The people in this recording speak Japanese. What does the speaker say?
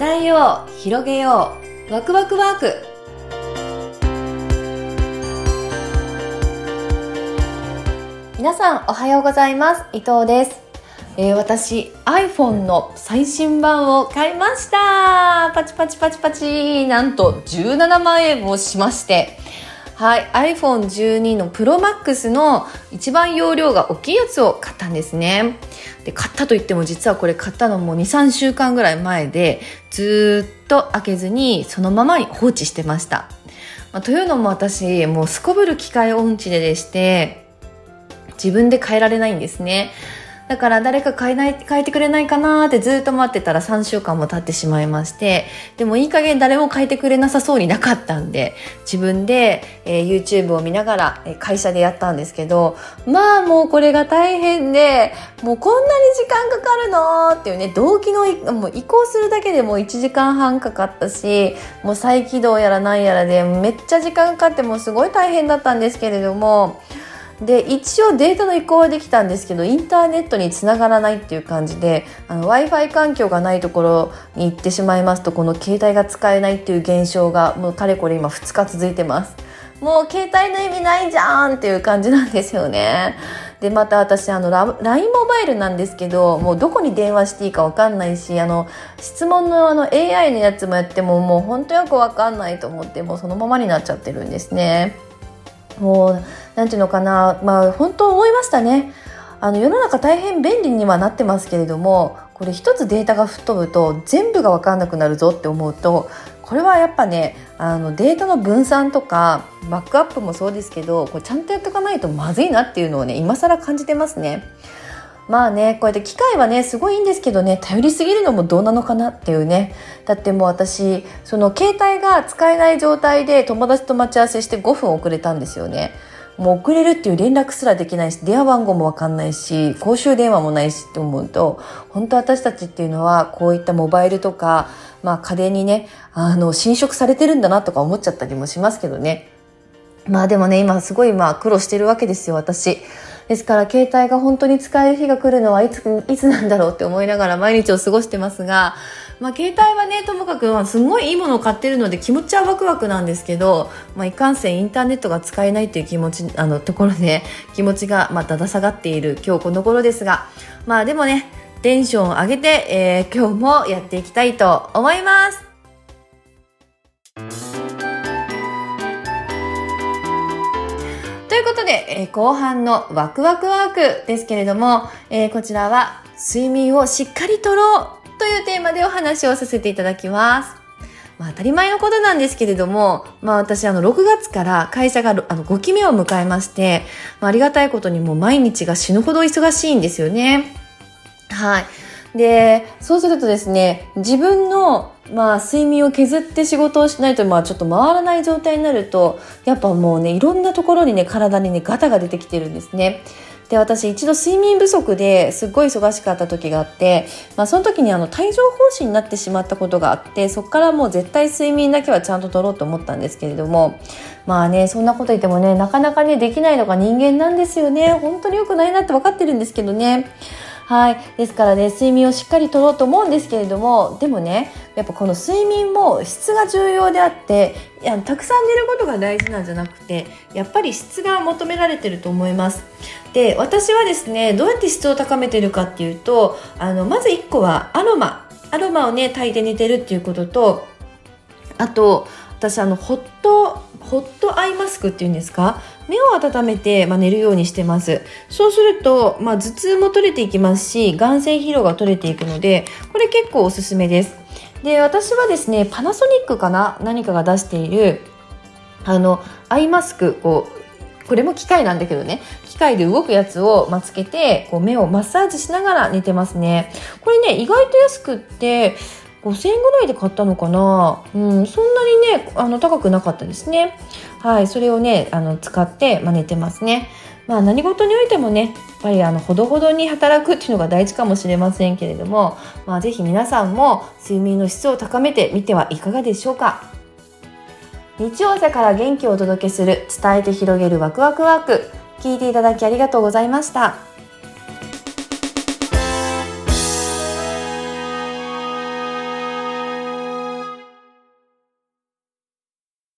伝えよう広げようワクワクワーク。皆さんおはようございます。伊藤です、えー私 iPhone の最新版を買いました。パチパチパチパチ。なんと17万円もしまして。はい iPhone12 の ProMax の一番容量が大きいやつを買ったんですね。で買ったといっても実はこれ買ったのもう23週間ぐらい前でずっと開けずにそのままに放置してました、まあというのも私もうすこぶる機械音痴ででして自分で変えられないんですね。だから誰か変えない変えてくれないかなーってずっと待ってたら3週間も経ってしまいましてでもいい加減誰も変えてくれなさそうになかったんで自分で、えー YouTube を見ながら、えー会社でやったんですけどまあもうこれが大変でもうこんなに時間かかるのーっていうね動機のもう移行するだけでもう1時間半かかったしもう再起動やらなんやらでめっちゃ時間かかってもすごい大変だったんですけれどもで一応データの移行はできたんですけどインターネットにつながらないっていう感じで w i f i 環境がないところに行ってしまいますとこの携帯が使えないっていう現象がもうかれこれ今2日続いてます。もう携帯の意味ないじゃんっていう感じなんですよね。でまた私あの LINE モバイルなんですけどもうどこに電話していいかわかんないしあの質問のあの AI のやつもやってももう本当よくわかんないと思ってもうそのままになっちゃってるんですね。もう何ていうのかなまあ本当思いましたねあの世の中大変便利にはなってますけれどもこれ一つデータが吹っ飛ぶと全部が分かんなくなるぞって思うとこれはやっぱねあのデータの分散とかバックアップもそうですけどこれちゃんとやっておかないとまずいなっていうのをね今更感じてますね。まあねこうやって機械はねすごいいいんですけどね頼りすぎるのもどうなのかなっていうね。だってもう私その携帯が使えない状態で友達と待ち合わせして5分遅れたんですよね。もう遅れるっていう連絡すらできないし電話番号もわかんないし公衆電話もないしって思うと本当私たちっていうのはこういったモバイルとか、まあ、家電にねあの侵食されてるんだなとか思っちゃったりもしますけどね。まあでもね今すごいまあ苦労してるわけですよ私ですから携帯が本当に使える日が来るのはいついつなんだろうって思いながら毎日を過ごしてますが、まあ、携帯はねともかくまあすごいいいものを買ってるので気持ちはワクワクなんですけど、まあ、いかんせんインターネットが使えないっていう気持ちあのところで 気持ちがまあだだ下がっている今日この頃ですがまあでもねテンションを上げて、えー今日もやっていきたいと思います。ことで、えー後半のワクワクワークですけれども、えーこちらは睡眠をしっかりとろうというテーマでお話をさせていただきます。まあ当たり前のことなんですけれども、まあ私あの6月から会社があの5期目を迎えまして、まあ、ありがたいことにもう毎日が死ぬほど忙しいんですよね。はい。で、そうするとですね、自分の、まあ、睡眠を削って仕事をしないと、まあ、ちょっと回らない状態になると、やっぱもうね、いろんなところにね、体にね、ガタが出てきてるんですね。で、私一度睡眠不足ですっごい忙しかった時があって、まあ、その時にあの、帯状疱疹になってしまったことがあって、そこからもう絶対睡眠だけはちゃんと取ろうと思ったんですけれども、まあね、そんなこと言ってもね、なかなかね、できないのが人間なんですよね。本当に良くないなって分かってるんですけどね。はい。ですからね、睡眠をしっかりとろうと思うんですけれども、でもね、やっぱこの睡眠も質が重要であって、いやたくさん寝ることが大事なんじゃなくて、やっぱり質が求められてると思います。で、私はですね、どうやって質を高めてるかっていうと、あの、まず1個はアロマ。アロマをね、炊いて寝てるっていうことと、あと、私あの、ホット、ホットアイマスクっていうんですか？目を温めて、まあ、寝るようにしてます。そうすると、まあ、頭痛も取れていきますし、眼性疲労が取れていくので、これ結構おすすめです。で、私はですね、パナソニックかな？何かが出している、あの、アイマスク、こう、これも機械なんだけどね、機械で動くやつを、まあ、つけて、こう目をマッサージしながら寝てますね。これね、意外と安くって、5000円ぐらいで買ったのかな？うん、そんなにね、あの、高くなかったですね。はい、それをね、あの、使って、まあ、寝てますね。まあ、何事においてもね、やっぱりあの、ほどほどに働くっていうのが大事かもしれませんけれども、まあ、ぜひ皆さんも睡眠の質を高めてみてはいかがでしょうか。日曜朝から元気をお届けする伝えて広げるワクワクワーク聞いていただきありがとうございました